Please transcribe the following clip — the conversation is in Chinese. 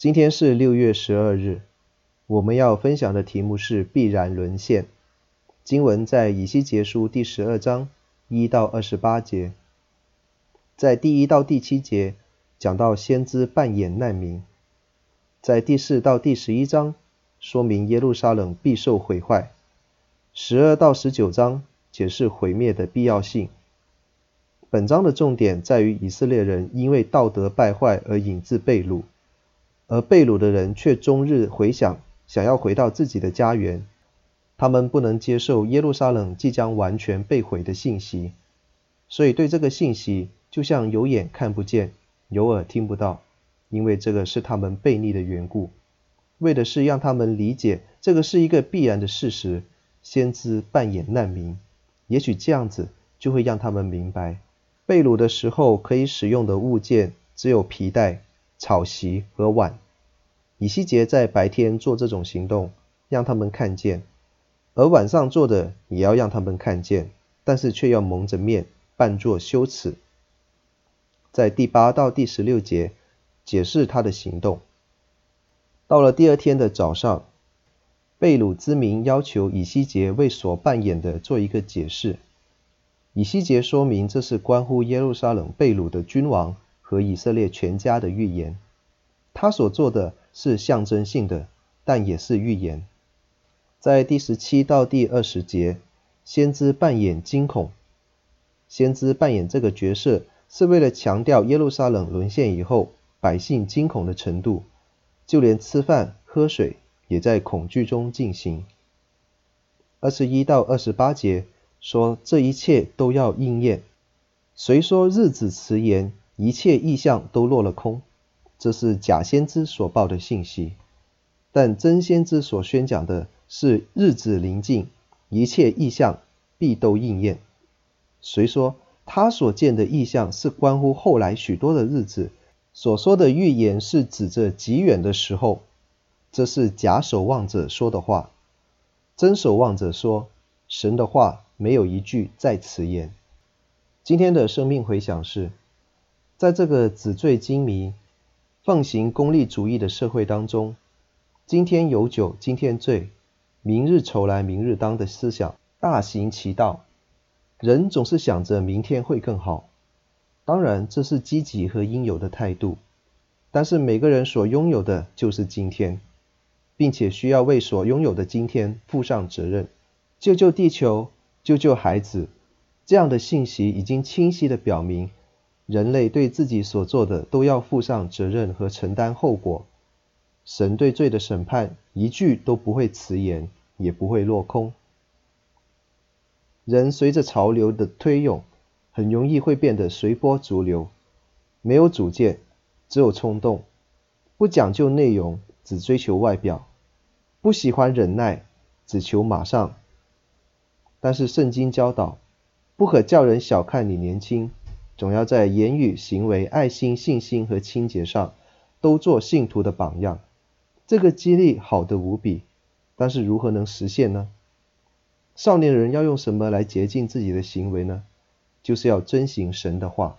今天是六月十二日，我们要分享的题目是必然沦陷。经文在以西结书第十二章一到二十八节，在第一到第七节讲到先知扮演难民，在第四到第十一章说明耶路撒冷必受毁坏，十二到十九章解释毁灭的必要性。本章的重点在于以色列人因为道德败坏而引致被掳。而被掳的人却终日回想，想要回到自己的家园。他们不能接受耶路撒冷即将完全被毁的信息，所以对这个信息就像有眼看不见，有耳听不到，因为这个是他们悖逆的缘故。为的是让他们理解这个是一个必然的事实，先知扮演难民，也许这样子就会让他们明白，被掳的时候可以使用的物件只有皮带。草席和碗，以西结在白天做这种行动，让他们看见；而晚上做的也要让他们看见，但是却要蒙着面，扮作羞耻。在第八到第十六节解释他的行动。到了第二天的早上，被掳之民要求以西结为所扮演的做一个解释。以西结说明这是关乎耶路撒冷被掳的君王。和以色列全家的预言，他所做的是象征性的，但也是预言。在第十七到第二十节，先知扮演惊恐。先知扮演这个角色，是为了强调耶路撒冷沦陷以后，百姓惊恐的程度，就连吃饭喝水也在恐惧中进行。二十一到二十八节说，这一切都要应验。谁说日子迟延？一切意象都落了空，这是假先知所报的信息。但真先知所宣讲的是日子临近，一切意象必都应验。虽说他所见的意象是关乎后来许多的日子，所说的预言是指着极远的时候，这是假守望者说的话。真守望者说，神的话没有一句在此言。今天的生命回响是。在这个纸醉金迷、奉行功利主义的社会当中，今天有酒今天醉，明日愁来明日当的思想大行其道。人总是想着明天会更好，当然这是积极和应有的态度。但是每个人所拥有的就是今天，并且需要为所拥有的今天负上责任。救救地球，救救孩子，这样的信息已经清晰地表明。人类对自己所做的都要负上责任和承担后果。神对罪的审判一句都不会迟延，也不会落空。人随着潮流的推涌，很容易会变得随波逐流，没有主见，只有冲动，不讲究内容，只追求外表，不喜欢忍耐，只求马上。但是圣经教导，不可叫人小看你年轻。总要在言语、行为、爱心、信心和清洁上，都做信徒的榜样。这个激励好的无比，但是如何能实现呢？少年人要用什么来洁净自己的行为呢？就是要遵行神的话。